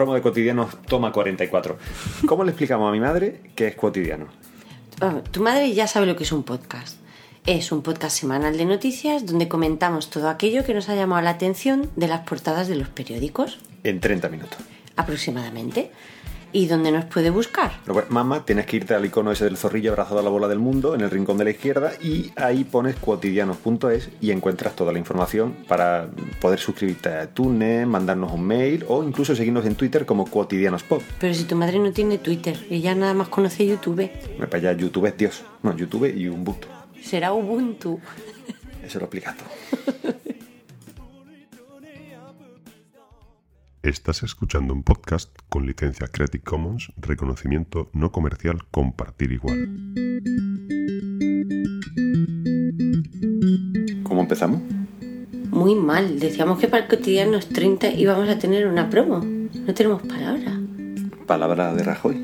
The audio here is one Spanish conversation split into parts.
Promo de cotidianos toma 44. ¿Cómo le explicamos a mi madre que es cotidiano? Vamos, tu madre ya sabe lo que es un podcast. Es un podcast semanal de noticias donde comentamos todo aquello que nos ha llamado la atención de las portadas de los periódicos, En 30 minutos. aproximadamente. Y donde nos puede buscar. Que- Mamá, tienes que irte al icono ese del zorrillo abrazado a la bola del mundo en el rincón de la izquierda y ahí pones cuotidianos.es y encuentras toda la información para poder suscribirte a iTunes, mandarnos un mail o incluso seguirnos en Twitter como Cotidianospod. Pero si tu madre no tiene Twitter, ella nada más conoce YouTube, Me para allá, YouTube es Dios. No, YouTube y Ubuntu. será Ubuntu. Eso lo explicas tú. Estás escuchando un podcast con licencia Creative Commons, reconocimiento no comercial, compartir igual. ¿Cómo empezamos? Muy mal. Decíamos que para el cotidiano 30 íbamos a tener una promo. No tenemos palabra. Palabra de Rajoy.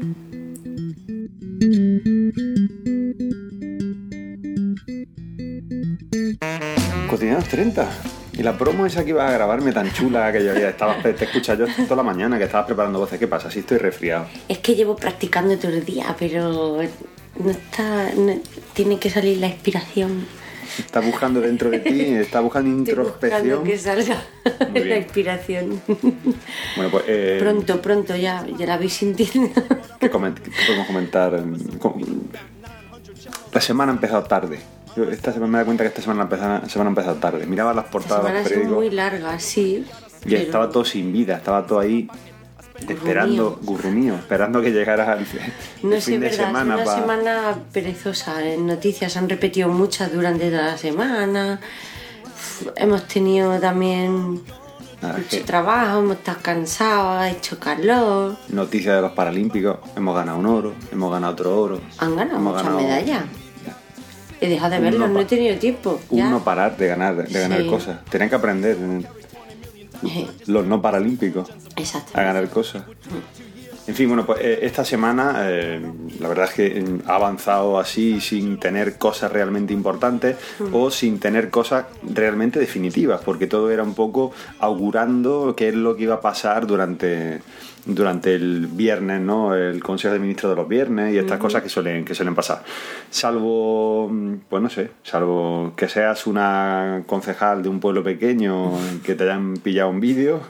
Cotidianos 30. Y la promo esa que ibas a grabarme tan chula que yo ya estaba, te escucha yo toda la mañana que estabas preparando voces. ¿Qué pasa? Si estoy resfriado. Es que llevo practicando todo el día, pero no está. no- tiene que salir la inspiración. Estás buscando dentro de ti, estás buscando Estoy buscando introspección. que salga Muy la inspiración. Bueno, pues eh, Pronto, pronto, ya, ya la vais sintiendo. ¿qué, coment- qué podemos comentar? Com- La semana ha empezado tarde. Yo Esta semana me da cuenta que esta semana, ha empezado- semana ha empezado tarde. Miraba las portadas de los son muy largas, sí. Y pero- estaba todo sin vida, estaba todo ahí esperando, gurrumío, esperando que llegara el, el No sé, fin de verdad, semana. es una pa- semana perezosa. En noticias han repetido muchas durante toda la semana. Hemos tenido también Nada, mucho que trabajo, hemos estado cansados, ha hecho calor. Noticias de los Paralímpicos, hemos ganado un oro, hemos ganado otro oro. Han ganado hemos muchas ganado- medallas. He dejado de verlos, no he tenido tiempo. ya. Un no parar de ganar, de ganar Sí. cosas. Tenían que aprender eh, los no paralímpicos Exacto. a ganar cosas. En fin, bueno, pues eh, esta semana eh, la verdad es que eh, ha avanzado así sin tener cosas realmente importantes o sin tener cosas realmente definitivas, porque todo era un poco augurando qué es lo que iba a pasar durante, durante el viernes, ¿no? El Consejo de Ministros de los viernes y estas cosas que suelen, que suelen pasar. Salvo, mm, pues no sé, salvo que seas una concejal de un pueblo pequeño que te hayan pillado un vídeo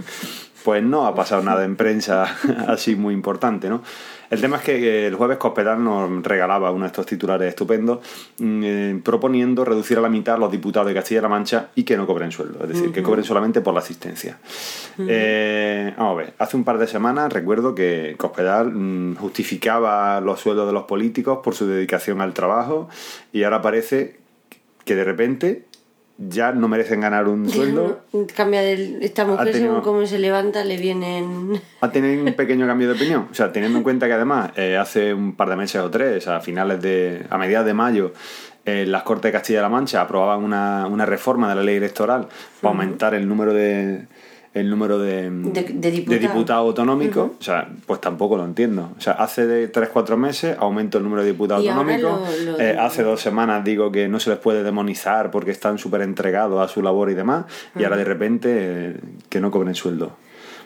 pues no ha pasado nada en prensa así muy importante, ¿no? El tema es que el jueves Cospedal nos regalaba uno de estos titulares estupendos mm, eh, proponiendo reducir a la mitad los diputados de Castilla-La Mancha y que no cobren sueldo, es decir, que cobren solamente por la asistencia. Eh, vamos a ver, hace un par de semanas recuerdo que Cospedal mm, justificaba los sueldos de los políticos por su dedicación al trabajo y ahora parece que de repente ya no merecen ganar un sueldo Cambia de esta mujer tenido- según cómo se levanta le vienen ha tenido un pequeño cambio de opinión. O sea, teniendo en cuenta que además eh, hace un par de meses o tres, a finales de. a mediados de mayo, eh, las Cortes de Castilla-La Mancha aprobaban una, una reforma de la ley electoral para aumentar el número de el número de, De- de diputados. diputados autonómicos, o sea, pues tampoco lo entiendo. O sea, hace de 3-4 meses aumento el número de diputados autonómicos. Eh, hace dos semanas digo que no se les puede demonizar porque están súper entregados a su labor y demás. Y ahora de repente eh, que no cobren sueldo.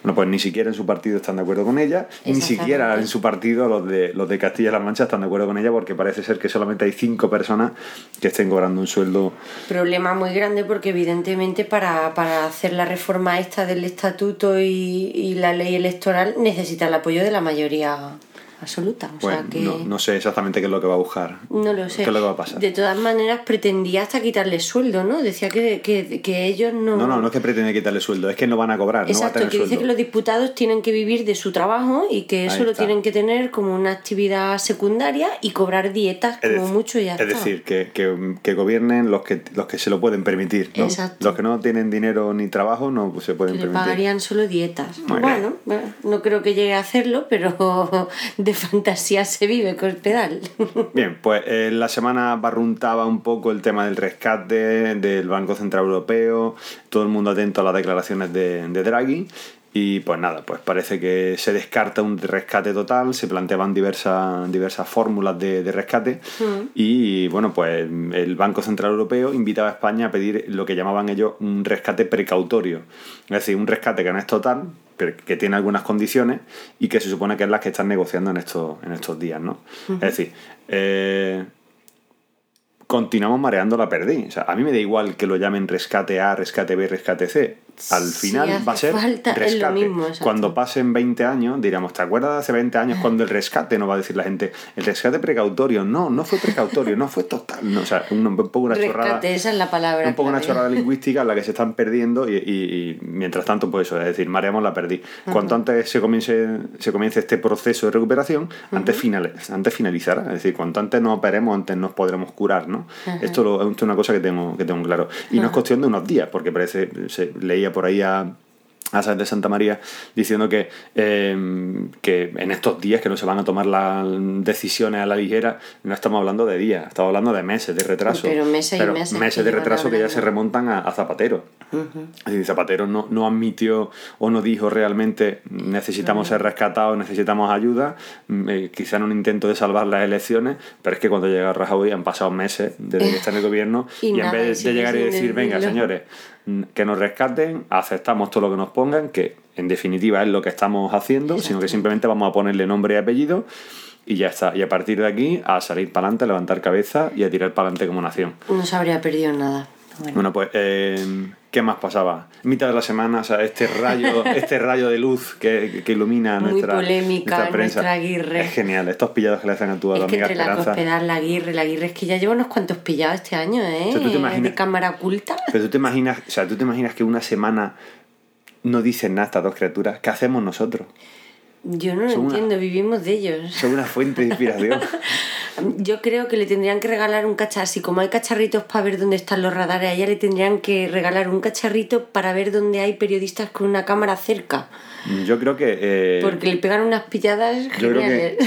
Bueno, pues ni siquiera en su partido están de acuerdo con ella, ni siquiera en su partido los de, los de Castilla-La Mancha están de acuerdo con ella porque parece ser que solamente hay cinco personas que estén cobrando un sueldo. problema muy grande porque evidentemente para, para hacer la reforma esta del estatuto y, y la ley electoral necesita el apoyo de la mayoría absoluta. O Pues sea que no, no sé exactamente qué es lo que va a buscar. no lo sé. ¿Qué es lo que va a pasar? De todas maneras, pretendía hasta quitarle sueldo, ¿no? Decía que, que, que ellos no. No, no, no es que pretende quitarle sueldo, es que no van a cobrar, no va a Exacto, tener que dice sueldo. que los diputados tienen que vivir de su trabajo y que eso lo tienen que tener como una actividad secundaria y cobrar dietas Es como dec- mucho y ya es está. decir, que, que- que gobiernen los que, los que se lo pueden permitir. ¿no? Exacto. Los que no tienen dinero ni trabajo no se pueden que le permitir. pagarían solo dietas. Bueno, bueno, no creo que llegue a hacerlo, pero de fantasía se vive con pedal. Bien, pues eh, la semana barruntaba un poco el tema del rescate del Banco Central Europeo, todo el mundo atento a las declaraciones de, de Draghi. Y pues nada, pues parece que se descarta un rescate total, se planteaban diversas, diversas fórmulas de, de rescate y bueno, pues el Banco Central Europeo invitaba a España a pedir lo que llamaban ellos un rescate precautorio, es decir, un rescate que no es total, pero que tiene algunas condiciones y que se supone que es las que están negociando en estos, en estos días, ¿no? Es decir, eh, continuamos mareando la perdí. O sea, a mí me da igual que lo llamen rescate A, rescate B, rescate C. Al final va a ser rescate. mismo, cuando pasen 20 años, diríamos, ¿te acuerdas de hace 20 años cuando el rescate? No va a decir la gente, el rescate precautorio. No, no fue precautorio, no fue total. No, o sea, un, un poco una chorrada. Esa es la palabra. Un poco una chorrada lingüística en la que se están perdiendo y, y- y mientras tanto, pues eso, es decir, mareamos la perdí. Cuanto antes se comience, se comience este proceso de recuperación, antes, final, antes finalizará. Es decir, cuanto antes nos operemos, antes nos podremos curar, ¿no? Esto, lo- esto es una cosa que tengo, que tengo claro. Y no es cuestión de unos días, porque parece, se leía por ahí a a de Santa María diciendo que, eh, que en estos días que no se van a tomar las decisiones a la ligera, no estamos hablando de días, estamos hablando de meses de retraso. Pero meses y meses que de retraso que ya se remontan a, a Zapatero. Es decir, Zapatero no, no admitió o no dijo realmente necesitamos ser rescatados, necesitamos ayuda, mm, eh, quizá en un intento de salvar las elecciones, pero es que cuando llega Rajoy han pasado meses desde que está en el gobierno Y y, en vez de llegar y decir, venga decirlo". señores, que nos rescaten, aceptamos todo lo que nos pongan, que en definitiva es lo que estamos haciendo, sino que simplemente vamos a ponerle nombre y apellido y ya está. Y a partir de aquí, a salir para adelante, a levantar cabeza y a tirar para adelante como nación. No se habría perdido nada. Bueno, Bueno, pues, eh, ¿qué más pasaba? Mitad de la semana, o sea, este rayo, este rayo de luz que, que ilumina Muy nuestra, polémica, nuestra prensa. nuestra Aguirre. Es genial, estos pillados que le hacen a tu, es que amiga entre la Esperanza. Cospedal, la Aguirre, la Aguirre, es que ya lleva unos cuantos pillados este año, ¿eh? O sea, ¿tú te imaginas- De cámara oculta. Pero tú te imaginas, o sea, tú te imaginas que una semana no dicen nada estas dos criaturas. ¿Qué hacemos nosotros? Yo no lo Son una- entiendo, vivimos de ellos. Son una fuente de inspiración. Yo creo que le tendrían que regalar un cacharrito, así como hay cacharritos para ver dónde están los radares, a ella le tendrían que regalar un cacharrito para ver dónde hay periodistas con una cámara cerca. Yo creo que. eh, Porque le pegan unas pilladas yo creo geniales. que.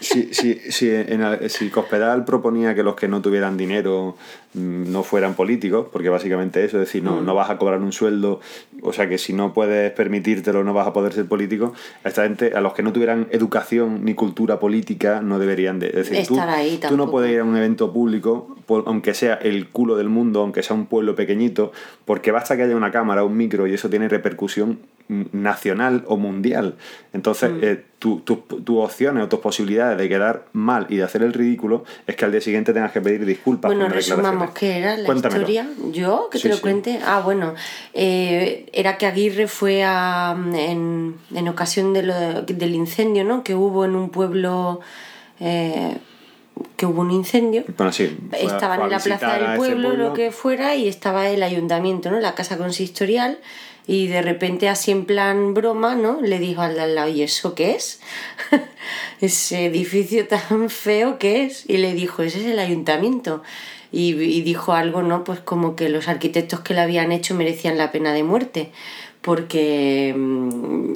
Si, si, si, en si Cospedal proponía que los que no tuvieran dinero no fueran políticos, porque básicamente eso, es decir, no, no vas a cobrar un sueldo, o sea que si no puedes permitírtelo no vas a poder ser político, a esta gente, a los que no tuvieran educación ni cultura política, no deberían de... Es decir, tú, Estar ahí tú no puedes ir a un evento público, por- aunque sea el culo del mundo, aunque sea un pueblo pequeñito, porque basta que haya una cámara, un micro y eso tiene repercusión mm, nacional o mundial. Entonces, Mm. eh, tu- tu- tus opciones o tus posibilidades de quedar mal y de hacer el ridículo es que al día siguiente tengas que pedir disculpas. Bueno, resumamos qué era la Cuéntamelo. historia. ¿Yo? ¿Que Sí, te lo sí. cuente? Ah, bueno. eh, era que Aguirre fue a, en, en ocasión de lo- del incendio, ¿no? Que hubo en un pueblo... eh, que hubo un incendio. Bueno, sí, fue Estaban fue en la plaza del pueblo, pueblo. lo que fuera, y estaba el ayuntamiento, ¿no? La casa consistorial, y de repente, así en plan broma, ¿no? Le dijo al de al lado, ¿y eso qué es? Ese edificio tan feo que es. Y le dijo, ese es el ayuntamiento. Y, y dijo algo, ¿no? Pues como que los arquitectos que lo habían hecho merecían la pena de muerte. Porque mm,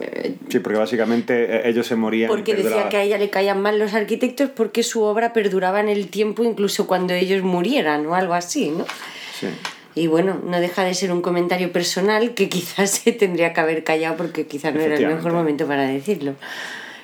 Sí, porque básicamente eh, ellos se morían. porque decía que a ella le caían mal los arquitectos porque su obra perduraba en el tiempo incluso cuando ellos murieran o algo así, ¿no? Sí. Y bueno, no deja de ser un comentario personal que quizás se tendría que haber callado porque quizás no era el mejor momento para decirlo.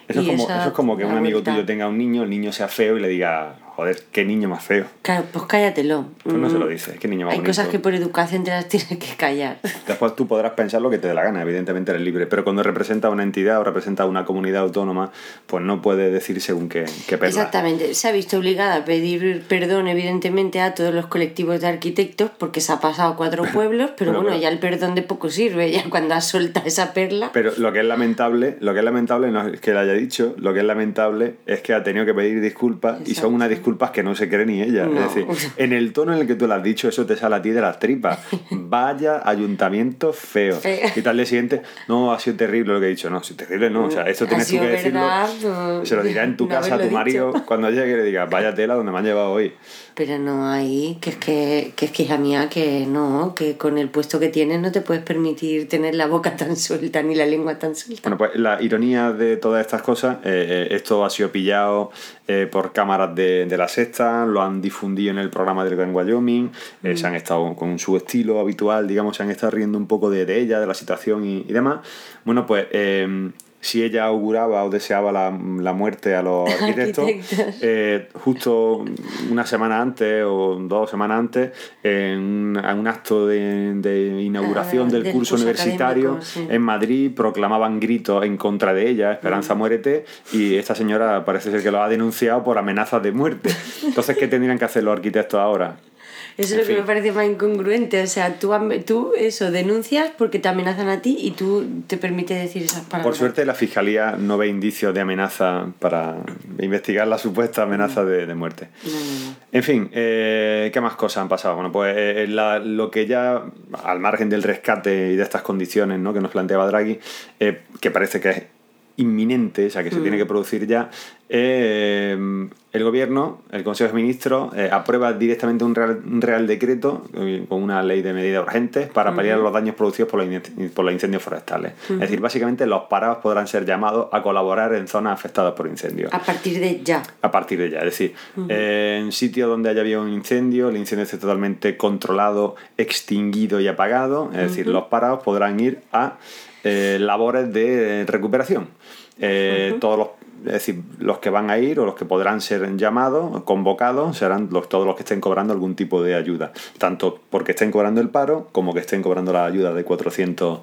Eso es, como, eso es como que un amigo vuelta. tuyo tenga un niño, el niño sea feo y le diga, joder, qué niño más feo. Claro, pues cállatelo. Pues no se lo Mm, dices, qué niño más Hay bonito. cosas que por educación te las tienes que callar. Después tú podrás pensar lo que te dé la gana, evidentemente eres libre, pero cuando representa una entidad o representa una comunidad autónoma, pues no puede decir según qué, qué perla. Exactamente. Se ha visto obligada a pedir perdón, evidentemente, a todos los colectivos de arquitectos porque se ha pasado a cuatro pueblos, pero Bueno, bueno, pero- ya el perdón de poco sirve, ya cuando has soltado esa perla. Pero lo que es lamentable, lo que es lamentable no es que lo haya dicho, lo que es lamentable es que ha tenido que pedir disculpas y son Exacto. unas disculpas que no se cree ni ella. No. Es decir, en el tono en el que tú lo has dicho, eso te sale a ti de las tripas. Vaya ayuntamiento feo. Feo. Y tal día siguiente, no, ha sido terrible lo que he dicho. No, si terrible no. O sea, esto tienes tú que decirlo. pues, se lo dirá en tu no casa a tu marido cuando llegue y le diga, vaya tela donde me han llevado hoy. Pero no hay, que es que, que es que hija mía, que no, que con el puesto que tienes no te puedes permitir tener la boca tan suelta ni la lengua tan suelta. Bueno, pues la ironía de todas estas cosas, eh, eh, esto ha sido pillado eh, por cámaras de, de la sexta, lo han difundido en el programa del Gran Wyoming, eh, se han estado con su estilo habitual, digamos, se han estado riendo un poco de, de ella, de la situación y, y demás. Bueno, pues eh, si ella auguraba o deseaba la, la muerte a los arquitectos, eh, justo una semana antes o dos semanas antes, en un, en un acto de, de inauguración Ah, del, del curso curso universitario sí. en Madrid proclamaban gritos en contra de ella, Mm. Esperanza muérete, y esta señora parece ser que lo ha denunciado por amenazas de muerte. Entonces, ¿qué tendrían que hacer los arquitectos ahora? Eso en es lo que me parece más incongruente. O sea, tú, tú eso denuncias porque te amenazan a ti y tú te permites decir esas palabras. Por suerte, la fiscalía no ve indicios de amenaza para investigar la supuesta amenaza de, de muerte. No, no, no. En fin, eh, ¿qué más cosas han pasado? Bueno, pues eh, la- lo que ya, al margen del rescate y de estas condiciones ¿no? que nos planteaba Draghi, eh, que parece que es inminente, o sea, que se tiene que producir ya, eh, el gobierno, el Consejo de Ministros, eh, aprueba directamente un real, un real decreto eh, con una ley de medidas urgentes para paliar los daños producidos por los, in- por los incendios forestales. Es decir, básicamente los parados podrán ser llamados a colaborar en zonas afectadas por incendios A partir de ya. a partir de ya. Es decir, eh, en sitios donde haya habido un incendio, el incendio esté totalmente controlado, extinguido y apagado, es decir, los parados podrán ir a labores de recuperación. Todos los es decir, los que van a ir o los que podrán ser llamados, convocados, serán los, todos los que estén cobrando algún tipo de ayuda. Tanto porque estén cobrando el paro como que estén cobrando la ayuda de 400,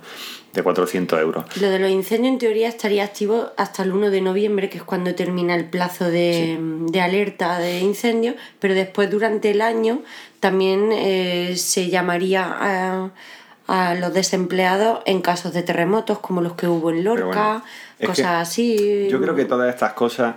de 400 euros. Lo de los incendios en teoría estaría activo hasta el 1 de noviembre, que es cuando termina el plazo de, de alerta de incendio, pero después durante el año también eh, se llamaría a, a los desempleados en casos de terremotos como los que hubo en Lorca, bueno, cosas así. Yo creo que todas estas cosas.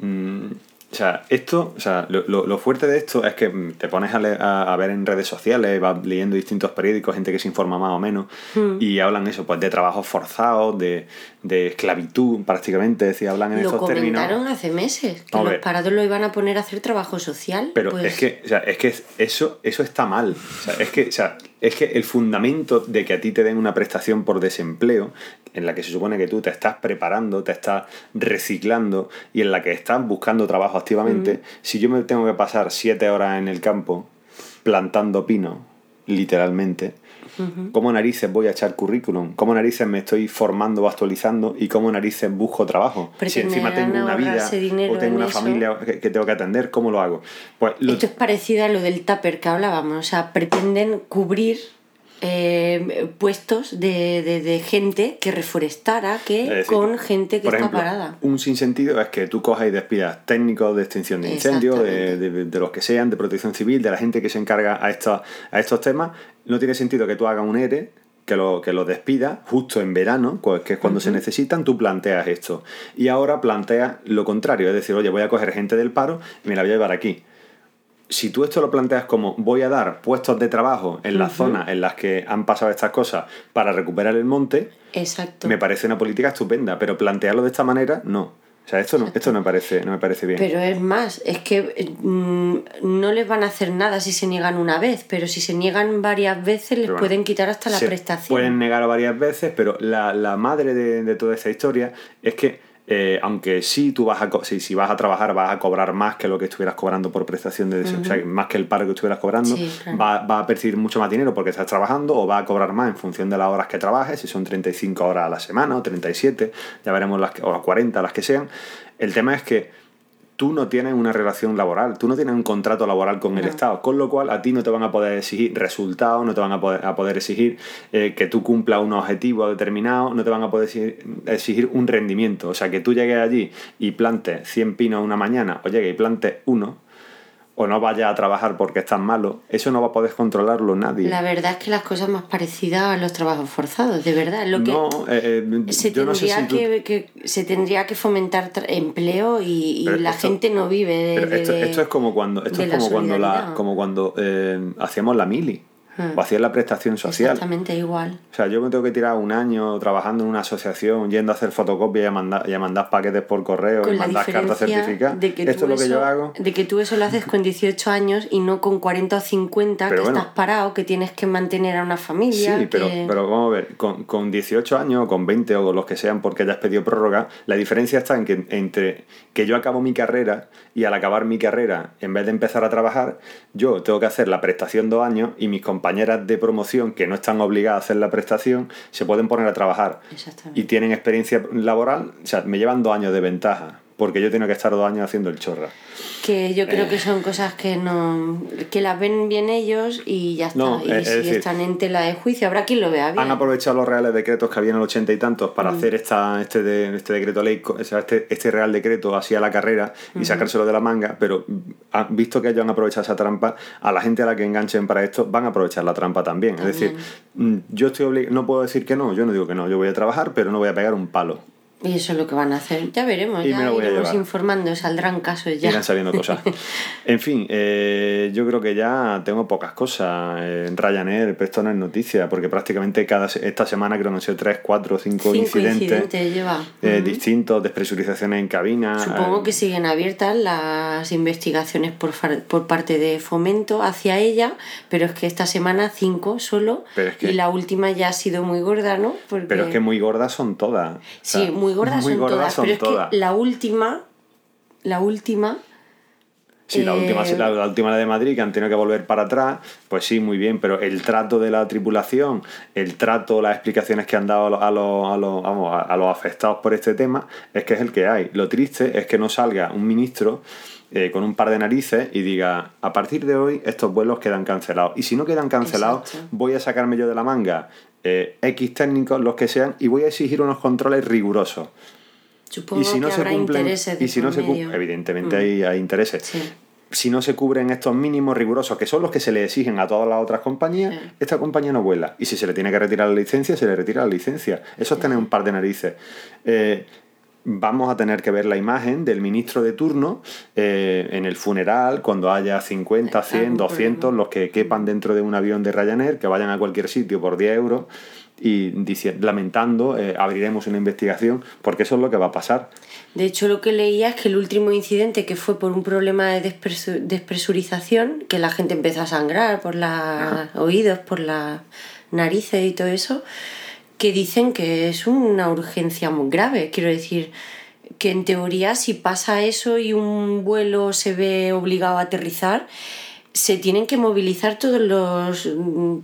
mm, o sea, esto, o sea, lo, lo- lo fuerte de esto es que mm, te pones a, le- a- a ver en redes sociales, vas leyendo distintos periódicos, gente que se informa más o menos, Hmm. y hablan eso, pues de trabajos forzados, de, de esclavitud prácticamente, decir, hablan en Lo estos términos. comentaron hace meses, que los parados lo iban a poner a hacer trabajo social. Pero pues, es que, o sea, es que eso, eso está mal. O sea, es que, o sea, es que el fundamento de que a ti te den una prestación por desempleo, en la que se supone que tú te estás preparando, te estás reciclando y en la que estás buscando trabajo activamente, si yo me tengo que pasar siete horas en el campo plantando pino, literalmente, ¿cómo narices voy a echar currículum? ¿Cómo narices me estoy formando o actualizando? ¿Y cómo narices busco trabajo? Si encima tengo una vida o tengo en una eso. familia que, que tengo que atender, ¿cómo lo hago? Pues lo- Esto es parecido a lo del tupper que hablábamos, o sea, pretenden cubrir eh, puestos de, de- de gente que reforestara que decir, con gente que por está ejemplo, parada. Un sinsentido es que tú cojas y despidas técnicos de extinción de incendios, de, de- los que sean, de protección civil, de la gente que se encarga a estos, a estos temas. No tiene sentido que tú hagas un ERE, que lo, que lo despidas justo en verano, pues, que es cuando se necesitan, tú planteas esto. Y ahora planteas lo contrario, es decir, oye, voy a coger gente del paro y me la voy a llevar aquí si tú esto lo planteas como voy a dar puestos de trabajo en las zonas en las que han pasado estas cosas para recuperar el monte, Exacto. me parece una política estupenda, pero plantearlo de esta manera, no. O sea, esto no, esto no me parece, no me parece bien. Pero es más, es que mm, no les van a hacer nada si se niegan una vez, pero si se niegan varias veces les bueno, pueden quitar hasta la se prestación. Pueden negar varias veces, pero la, la madre de, de toda esta historia es que, eh, aunque sí tú vas a, si, vas a trabajar, vas a cobrar más que lo que estuvieras cobrando por prestación de desempleo, o sea, más que el paro que estuvieras cobrando, Sí, claro. va, va a percibir mucho más dinero porque estás trabajando o va a cobrar más en función de las horas que trabajes, si son 35 horas a la semana o 37, ya veremos las que, o 40, las que sean. El tema es que tú no tienes una relación laboral, tú no tienes un contrato laboral con el Estado, con lo cual a ti no te van a poder exigir resultados, no te van a poder, a poder exigir eh, que tú cumplas un objetivo determinado, no te van a poder exigir, exigir un rendimiento. O sea, que tú llegues allí y plantes 100 pinos una mañana o llegues y plantes uno, o no vayas a trabajar porque estás malo, eso no va a poder controlarlo nadie. La verdad es que las cosas más parecidas a los trabajos forzados, de verdad. Lo que no, eh, eh, se, yo no sé tendría tú- que, que- se tendría que fomentar empleo y, la esto- gente no vive de, Pero esto, de- esto es como cuando, esto es la como cuando, la, como cuando eh, hacíamos la mili Hmm. o hacías la prestación social. Exactamente igual. O sea, yo me tengo que tirar un año trabajando en una asociación, yendo a hacer fotocopias y a mandar, y a mandar paquetes por correo Con y mandar cartas certificadas. de que Esto tú es lo que eso, yo hago. de que tú eso lo haces con 18 años y no con 40 o 50 Pero que bueno. estás parado, que tienes que mantener a una familia. Sí, pero, que- pero vamos a ver, con, con 18 años o con 20 o con los que sean porque hayas pedido prórroga, la diferencia está en que entre que yo acabo mi carrera y al acabar mi carrera, en vez de empezar a trabajar, yo tengo que hacer la prestación dos años y mis compañeras de promoción que no están obligadas a hacer la prestación se pueden poner a trabajar. Y tienen experiencia laboral, o sea, me llevan dos años de ventaja porque yo tengo que estar dos años haciendo el chorra. que yo creo Eh. que son cosas que no que las ven bien ellos y ya está No, y es- es si decir, están en tela de juicio habrá quien lo vea bien Han aprovechado los reales decretos que había en el ochenta y tantos Mm. para hacer esta, este, de- este decreto ley, o sea, este, este real decreto así a la carrera y sacárselo de la manga, pero han visto que ellos han aprovechado esa trampa, a la gente a la que enganchen para esto van a aprovechar la trampa también. Es decir, mm, yo estoy obli- no puedo decir que no, yo no digo que no, yo voy a trabajar, pero no voy a pegar un palo. Y eso es lo que van a hacer ya veremos Y me ya lo voy a iremos informando saldrán casos ya Irán saliendo cosas. En fin, eh, yo creo que ya tengo pocas cosas. En Ryanair, pero esto no es noticia, porque prácticamente cada se- esta semana creo que han sido 3, 4, 5 Cinco incidentes. incidentes lleva eh, distintos, despresurizaciones en cabina. Supongo eh, que siguen abiertas las investigaciones por, far- por parte de Fomento hacia ella, pero es que esta semana cinco solo Pero es que- y la última ya ha sido muy gorda, ¿no? Porque... Pero es que muy gordas son todas. O Sí, sea, muy gordas muy son gordas todas, son pero es todas. que la última, la última, Sí, la eh, última, la, la última la de Madrid, que han tenido que volver para atrás, pues sí, muy bien, pero el trato de la tripulación, el trato, las explicaciones que han dado a los, a los, a los- vamos, a- a los afectados por este tema, es que es el que hay. Lo triste es que no salga un ministro eh, con un par de narices y diga, a partir de hoy estos vuelos quedan cancelados. Y si no quedan cancelados, Exacto. voy a sacarme yo de la manga eh, X técnicos, los que sean, y voy a exigir unos controles rigurosos. supongo y si no que se habrá cumplen intereses de y si no se medio. evidentemente Mm. hay, hay intereses Sí. si no se cubren estos mínimos rigurosos que son los que se le exigen a todas las otras compañías Sí. esta compañía no vuela y si se le tiene que retirar la licencia se le retira la licencia eso es tener un par de narices Eh, vamos a tener que ver la imagen del ministro de turno eh, en el funeral cuando haya 50, 100, Algún 200 problema. los que quepan dentro de un avión de Ryanair que vayan a cualquier sitio por 10 euros y lamentando eh, abriremos una investigación porque eso es lo que va a pasar De hecho, lo que leía es que el último incidente que fue por un problema de despresu- despresurización, que la gente empezó a sangrar por los oídos, por las narices y todo eso, que dicen que es una urgencia muy grave. Quiero decir, que en teoría si pasa eso y un vuelo se ve obligado a aterrizar, se tienen que movilizar todos los,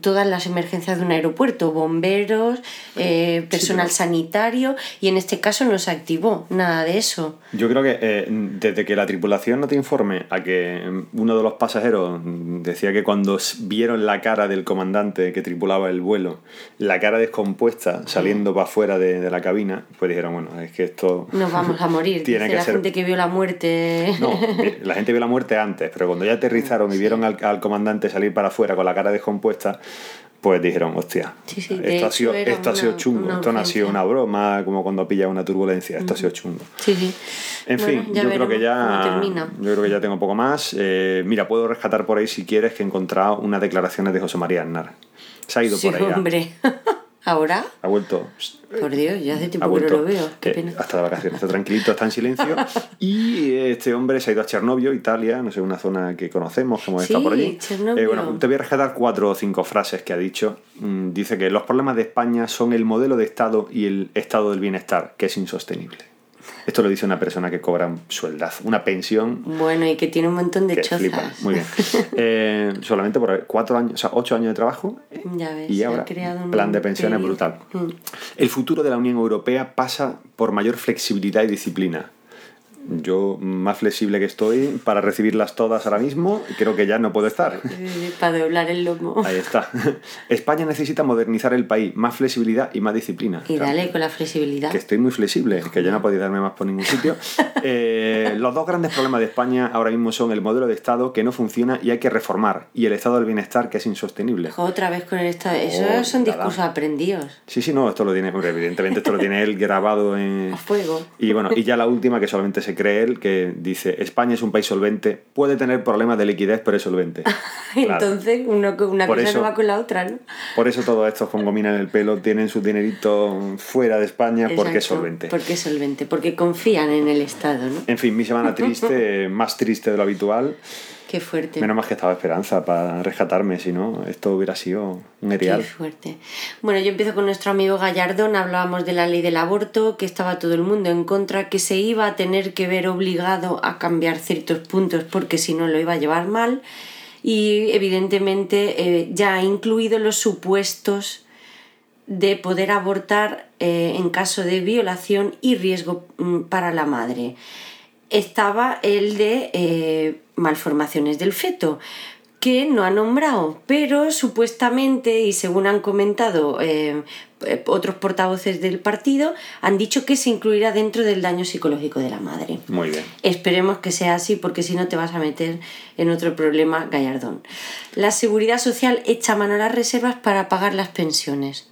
todas las emergencias de un aeropuerto, bomberos, eh, personal sanitario, y en este caso no se activó nada de eso. Yo creo que eh, desde que la tripulación no te informe a que uno de los pasajeros decía que cuando vieron la cara del comandante que tripulaba el vuelo, la cara descompuesta saliendo para afuera de, de la cabina, pues dijeron, bueno, es que esto... Nos vamos a morir. Tiene que la ser- gente que vio la muerte. No, la gente vio la muerte antes, pero cuando ya aterrizaron y vieron al, al comandante salir para afuera con la cara descompuesta, pues dijeron, hostia, Sí, sí, de esto, ha sido, esto ha sido chungo, esto no ha sido una broma, como cuando pilla una turbulencia, esto ha sido chungo. Sí, sí. En Bueno, fin, yo creo que ya. Yo creo que ya tengo poco más. Eh, mira, puedo rescatar por ahí si quieres que he encontrado unas declaraciones de José María Aznar. Se ha ido Sí, por ahí. ya. ¿Ahora? Ha vuelto. Por Dios, ya hace Ha tiempo que no lo veo. Qué eh, pena. hasta de vacaciones, está tranquilito, está en silencio. Y este hombre se ha ido a Chernobio, Italia, no sé, una zona que conocemos, como Sí, está por allí. Eh, bueno, te voy a rescatar cuatro o cinco frases que ha dicho. Mm, Dice que los problemas de España son el modelo de Estado y el estado del bienestar, que es insostenible. Esto lo dice una persona que cobra un sueldazo, una pensión Bueno, y que tiene un montón de chozas. flipa. Muy bien. Eh, solamente por cuatro años, o sea, ocho años de trabajo Ya ves, y ahora creado un plan de pensiones brutal. Mm. El futuro de la Unión Europea pasa por mayor flexibilidad y disciplina. Yo, más flexible que estoy para recibirlas todas ahora mismo, creo que ya no puedo estar. Para doblar el lomo. Ahí está. España necesita modernizar el país, más flexibilidad y más disciplina. Y Claro. dale con la flexibilidad. Que estoy muy flexible, que ya no podéis darme más por ningún sitio. Eh, los dos grandes problemas de España ahora mismo son el modelo de Estado que no funciona y hay que reformar, y el Estado del bienestar que es insostenible. Otra vez con el Estado. Esos Oh, son discursos aprendidos. Sí, sí, no, esto lo tiene, evidentemente esto lo tiene él grabado en... A fuego. Y bueno, y ya la última que solamente se cree él, que dice, España es un país solvente, puede tener problemas de liquidez, pero es solvente. Claro. Entonces, uno, una Por cosa eso- no va con la otra, ¿no? Por eso todos estos con gomina en el pelo tienen su dinerito fuera de España porque es Exacto, solvente. Porque es solvente, porque confían en el Estado, ¿no? En fin, mi semana triste, más triste de lo habitual. Qué fuerte. Menos más que estaba Esperanza para rescatarme, si no, esto hubiera sido un Qué erial. fuerte. Bueno, yo empiezo con nuestro amigo Gallardón, hablábamos de la ley del aborto, que estaba todo el mundo en contra, que se iba a tener que ver obligado a cambiar ciertos puntos porque si no lo iba a llevar mal. Y evidentemente eh, ya ha incluido los supuestos de poder abortar eh, en caso de violación y riesgo mm, para la madre. Estaba el de eh, malformaciones del feto, que no ha nombrado, pero supuestamente, y según han comentado eh, eh, otros portavoces del partido, han dicho que se incluirá dentro del daño psicológico de la madre. Muy bien. Esperemos que sea así porque si no te vas a meter en otro problema gallardón. La seguridad social echa mano a las reservas para pagar las pensiones.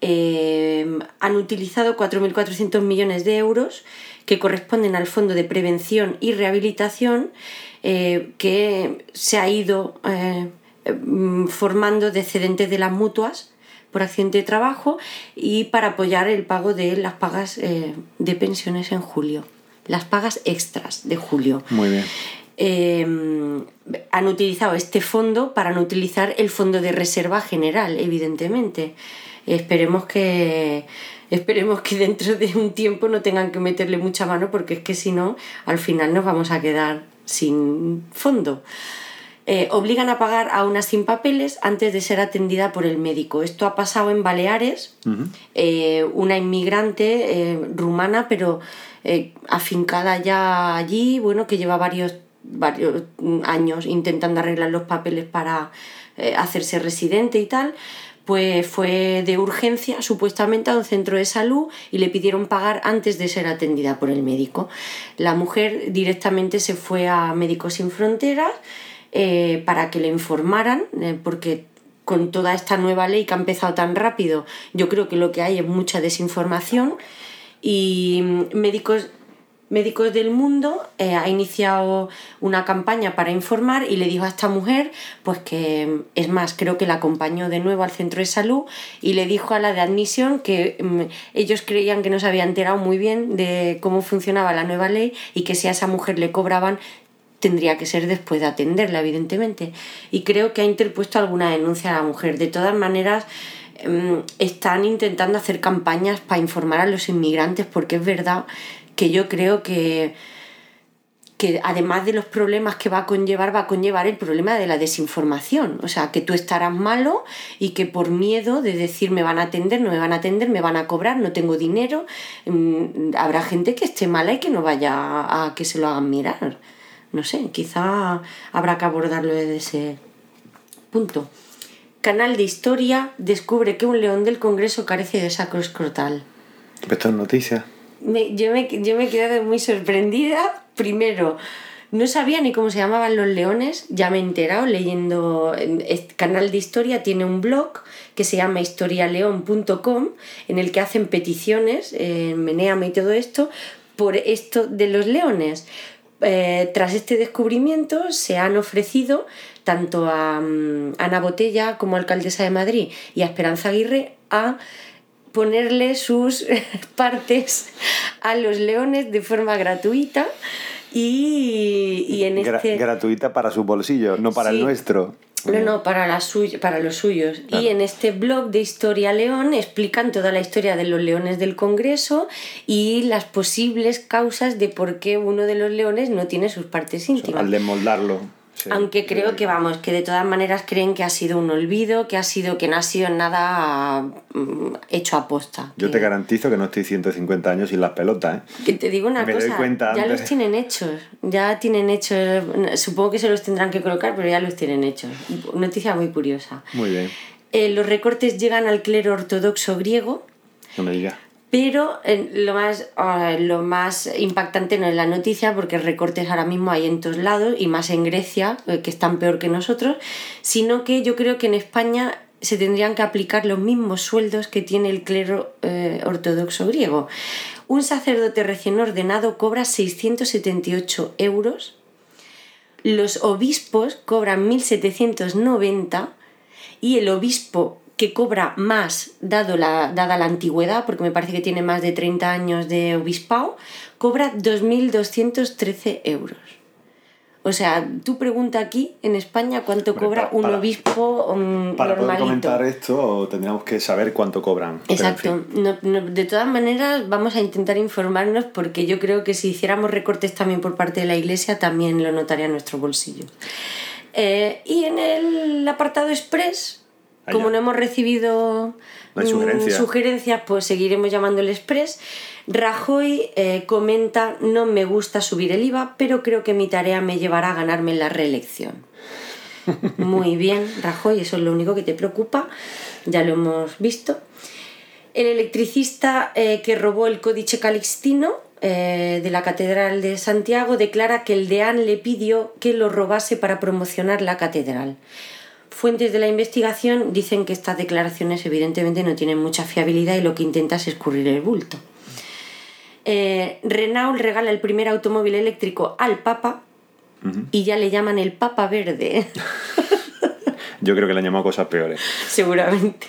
Eh, han utilizado 4.400 millones de euros que corresponden al Fondo de Prevención y Rehabilitación eh, que se ha ido eh, mm, formando de excedentes de las mutuas por accidente de trabajo y para apoyar el pago de las pagas eh, de pensiones en julio, las pagas extras de julio. Muy bien. Eh, han utilizado este fondo para no utilizar el fondo de reserva general, evidentemente. Esperemos que esperemos que dentro de un tiempo no tengan que meterle mucha mano porque es que si no, al final nos vamos a quedar sin fondo. Eh, obligan a pagar a una sin papeles antes de ser atendida por el médico. Esto ha pasado en Baleares, eh, una inmigrante eh, rumana, pero afincada ya allí, bueno, que lleva varios, varios mm, años intentando arreglar los papeles para hacerse residente y tal, pues fue de urgencia supuestamente a un centro de salud y le pidieron pagar antes de ser atendida por el médico. La mujer directamente se fue a Médicos Sin Fronteras eh, para que le informaran, eh, porque con toda esta nueva ley que ha empezado tan rápido, yo creo que lo que hay es mucha desinformación y mm, médicos Médicos del Mundo eh, ha iniciado una campaña para informar y le dijo a esta mujer, pues que es más, creo que la acompañó de nuevo al centro de salud y le dijo a la de admisión que mm, ellos creían que no se había enterado muy bien de cómo funcionaba la nueva ley y que si a esa mujer le cobraban tendría que ser después de atenderla, evidentemente. Y creo que ha interpuesto alguna denuncia a la mujer. De todas maneras, em, están intentando hacer campañas para informar a los inmigrantes porque es verdad que yo creo que que además de los problemas que va a conllevar, va a conllevar el problema de la desinformación. O sea, que tú estarás malo y que por miedo de decir me van a atender, no me van a atender, me van a cobrar, no tengo dinero, mm, habrá gente que esté mala y que no vaya a que se lo hagan mirar. No sé, quizá habrá que abordarlo desde ese punto. Canal de Historia descubre que un león del Congreso carece de sacro escrotal. Esto es noticia. Yo, me, yo me quedado muy sorprendida. Primero, no sabía ni cómo se llamaban los leones, ya me he enterado leyendo. en Este canal de historia tiene un blog que se llama historialeón.com en el que hacen peticiones, eh, Meneame y todo esto, por esto de los leones. Eh, tras este descubrimiento se han ofrecido tanto a mm, Ana Botella como alcaldesa de Madrid y a Esperanza Aguirre a ponerle sus partes a los leones de forma gratuita y, y en Gra- este... gratuita para su bolsillo, no para el nuestro. No, no, para, la para los suyos. Y en este blog de Historia León explican toda la historia de los leones del Congreso y las posibles causas de por qué uno de los leones no tiene sus partes íntimas. Al desmoldarlo. Sí. Aunque creo que vamos, que de todas maneras creen que ha sido un olvido, que ha sido que no ha sido nada mm, hecho a posta. Yo que, te garantizo que no estoy 150 años sin las pelotas, ¿eh? que te digo una me doy cosa, cuenta ya antes. los tienen hechos, ya tienen hechos, supongo que se los tendrán que colocar, pero ya los tienen hechos. Noticia muy curiosa. Muy bien. Eh, los recortes llegan al clero ortodoxo griego, No me digas. Pero lo, más, ah, lo más impactante no es la noticia, porque recortes ahora mismo hay en todos lados, y más en Grecia, eh, que están peor que nosotros, sino que yo creo que en España se tendrían que aplicar los mismos sueldos que tiene el clero eh, ortodoxo griego. Un sacerdote recién ordenado cobra 678 euros, los obispos cobran 1790 y el obispo que cobra más, dado la, dada la antigüedad, porque me parece que tiene más de 30 años de obispado, cobra 2.213 euros. O sea, tú pregunta aquí en España cuánto Hombre, cobra para- un para- obispo Para poder normalito. comentar esto tendríamos que saber cuánto cobran. En Exacto. fin. No- no- de todas maneras, vamos a intentar informarnos porque yo creo que si hiciéramos recortes también por parte de la Iglesia, también lo notaría en nuestro bolsillo. Eh, y en el apartado Express. Como no hemos recibido No mm, sugerencias. pues seguiremos llamándole Express. Rajoy eh, comenta, no me gusta subir el IVA, pero creo que mi tarea me llevará a ganarme la reelección. Muy bien, Rajoy, eso es lo único que te preocupa, ya lo hemos visto. El electricista eh, que robó el códice calixtino eh, de la Catedral de Santiago declara que el deán le pidió que lo robase para promocionar la catedral. Fuentes de la investigación dicen que estas declaraciones evidentemente no tienen mucha fiabilidad y lo que intenta es escurrir el bulto. Eh, Renault regala el primer automóvil eléctrico al Papa y ya le llaman el Papa Verde. Yo creo que le han llamado cosas peores. seguramente.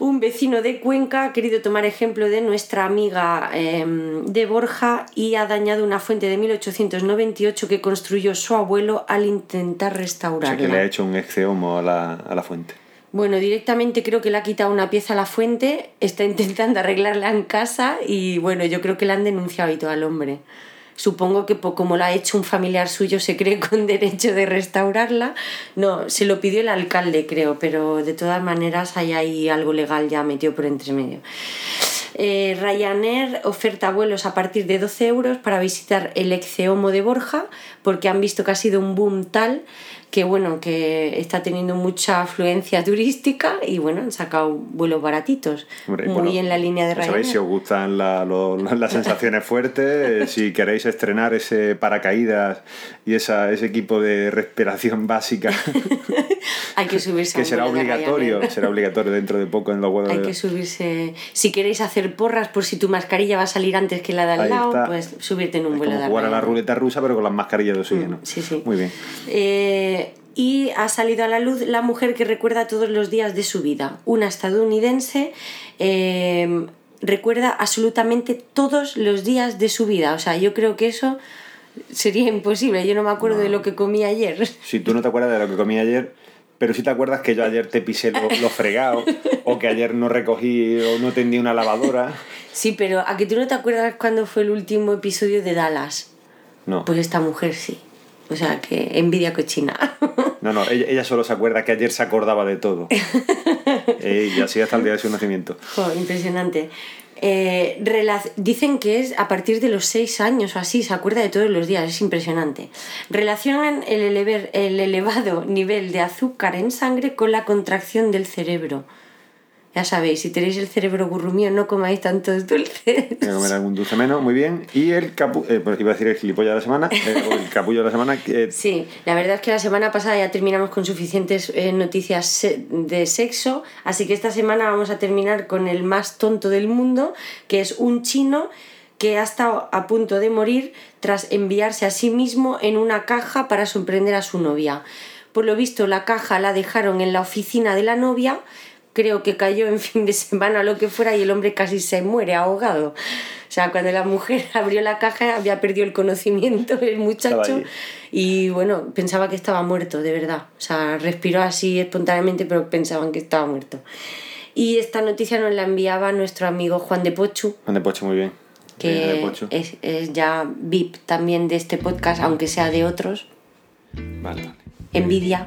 Un vecino de Cuenca ha querido tomar ejemplo de nuestra amiga eh, de Borja y ha dañado una fuente de 1898 que construyó su abuelo al intentar O sea, restaurarla. que le ha hecho un exceomo a la, a la fuente. Bueno, directamente creo que le ha quitado una pieza a la fuente, está intentando arreglarla en casa y bueno, yo creo que le han denunciado y todo al hombre. Supongo que como lo ha hecho un familiar suyo se cree con derecho de restaurarla. No, se lo pidió el alcalde creo, pero de todas maneras hay ahí algo legal ya metido por entre medio. Eh, Ryanair oferta vuelos a partir de 12 euros para visitar el Exeomo de Borja porque han visto que ha sido un boom tal que bueno que está teniendo mucha afluencia turística y bueno han sacado vuelos baratitos Hombre, muy bueno, en la línea de ya Sabéis si Ryanair. os gustan la- lo- las sensaciones fuertes, si queréis estrenar ese paracaídas y esa, ese equipo de respiración básica Hay que subirse que un será obligatorio, Ryanair. será obligatorio dentro de poco en los vuelos. Hay de- que subirse. Si queréis hacer porras por si tu mascarilla va a salir antes que la de al Ahí lado, está. pues subirte en un Es vuelo como de jugar a la Ryanair. ruleta rusa pero con las mascarillas de oxígeno. Mm, sí, sí. Muy bien. Eh, y ha salido a la luz la mujer que recuerda todos los días de su vida. Una estadounidense eh, recuerda absolutamente todos los días de su vida. O sea, yo creo que eso sería imposible. Yo no me acuerdo de lo que comí ayer. Si tú no te acuerdas de lo que comí ayer, pero si te acuerdas que yo ayer te pisé lo, lo fregado, o que ayer no recogí o no tendí una lavadora. Sí, pero ¿a que tú no te acuerdas cuándo fue el último episodio de Dallas? No, Pues esta mujer sí. O sea, que envidia cochina. no, no, ella, ella solo se acuerda que ayer se acordaba de todo. Eh, y así hasta el día de su nacimiento. Impresionante. Eh, dicen que es a partir de los 6 años o así, se acuerda de todos los días, es impresionante. Relacionan el, elever- el elevado nivel de azúcar en sangre con la contracción del cerebro. Ya sabéis, si tenéis el cerebro gurrumío, no comáis tantos dulces. Voy a comer algún dulce menos, muy bien. Y el capu... eh, pues iba a decir el gilipollas de la semana, eh, o el capullo de la semana. eh, Sí, la verdad es que la semana pasada ya terminamos con suficientes eh, noticias de sexo, así que esta semana vamos a terminar con el más tonto del mundo, que es un chino que ha estado a punto de morir tras enviarse a sí mismo en una caja para sorprender a su novia. Por lo visto, la caja la dejaron en la oficina de la novia, creo que cayó en fin de semana o lo que fuera y el hombre casi se muere ahogado. O sea, cuando la mujer abrió la caja había perdido el conocimiento el muchacho y bueno, pensaba que estaba muerto, de verdad. O sea, respiró así espontáneamente, pero pensaban que estaba muerto. Y esta noticia nos la enviaba nuestro amigo Juan de Pochu, Juan de Pocho, muy bien. Que es, es ya VIP también de este podcast, aunque sea de otros. Vale, vale. Envidia.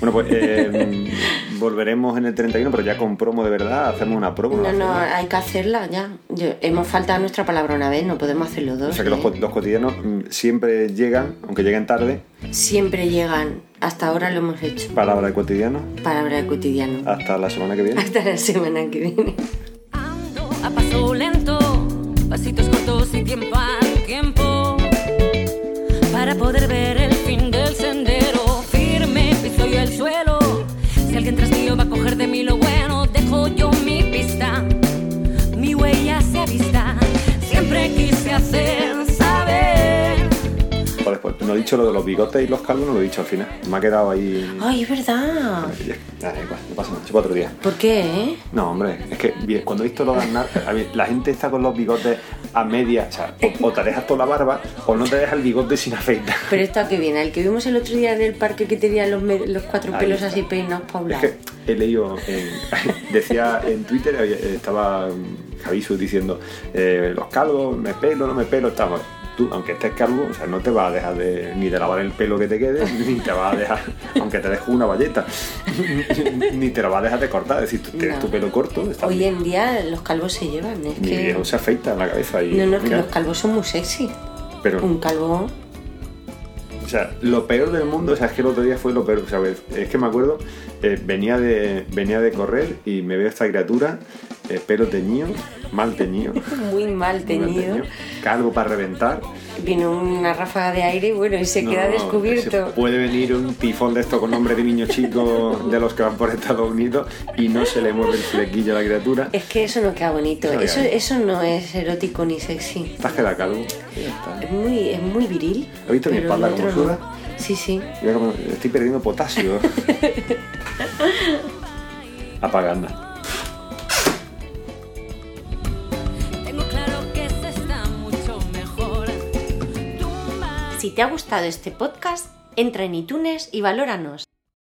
Bueno, pues eh, volveremos en el 31, pero ya con promo de verdad. Hacemos una promo. No, ¿no? hay que hacerla ya. Yo- hemos faltado nuestra palabra una vez, no podemos hacerlo dos. O sea que los, ¿eh? los cotidianos mm, siempre llegan, aunque lleguen tarde, Siempre llegan. Hasta ahora lo hemos hecho. palabra de cotidiano. Palabra de cotidiano. Hasta la semana que viene. Hasta la semana que viene. Ando a paso lento, pasitos cortos y tiempo al tiempo, para poder ver el fin del sendero. Yo el suelo. Si alguien tras mío va a coger de mí lo bueno, dejo yo mi pista. Mi huella se avista. Siempre quise hacer saber. Joder, pues no he dicho lo de los bigotes y los calvos, no lo he dicho al final. Me ha quedado ahí. Ay, es verdad. Ya, ya, igual, no pasa nada, chupa otro día. ¿Por qué, eh? No, hombre, es que cuando he visto lo de Aznar, la gente está con los bigotes a media, o sea, o, o te dejas toda la barba o no te dejas el bigote sin afeitar. Pero está que viene. El que vimos el otro día en el parque que tenía los, los cuatro pelos así peinados para un Es que he leído, en- decía en Twitter, estaba mm, Javisu diciendo, eh, los calvos, me pelo, no me pelo, estamos. Tú, aunque estés calvo, o sea, no te vas a dejar de, ni de lavar el pelo que te quede, ni te vas a dejar, aunque te dejes una valleta, ni te lo vas a dejar de cortar. Es decir, tú tienes No. tu pelo corto, está Hoy bien. en día los calvos se llevan. Es Mi que... viejo se afeita en la cabeza y. No, no, es que mira, los calvos son muy sexy. pero, Un calvo. O sea, lo peor del mundo, o sea, es que el otro día fue lo peor, o sea, es que me acuerdo, eh, venía, de, venía de correr y me veo esta criatura, eh, pelo teñido, mal teñido, Muy mal muy mal teñido. calvo para reventar. Viene una ráfaga de aire y bueno, y se No, queda se descubierto. puede venir un tifón de esto con nombre de niño chico de los que van por Estados Unidos y no se le mueve el flequillo a la criatura. Es que eso no queda bonito. Eso no Eso, queda eso no es erótico ni sexy. Estás queda calvo. Es muy, es muy viril. ¿Has visto mi espalda cómo otro no. suda? Sí, sí. Estoy perdiendo potasio. Apagando. Si te ha gustado este podcast, entra en iTunes y valóranos.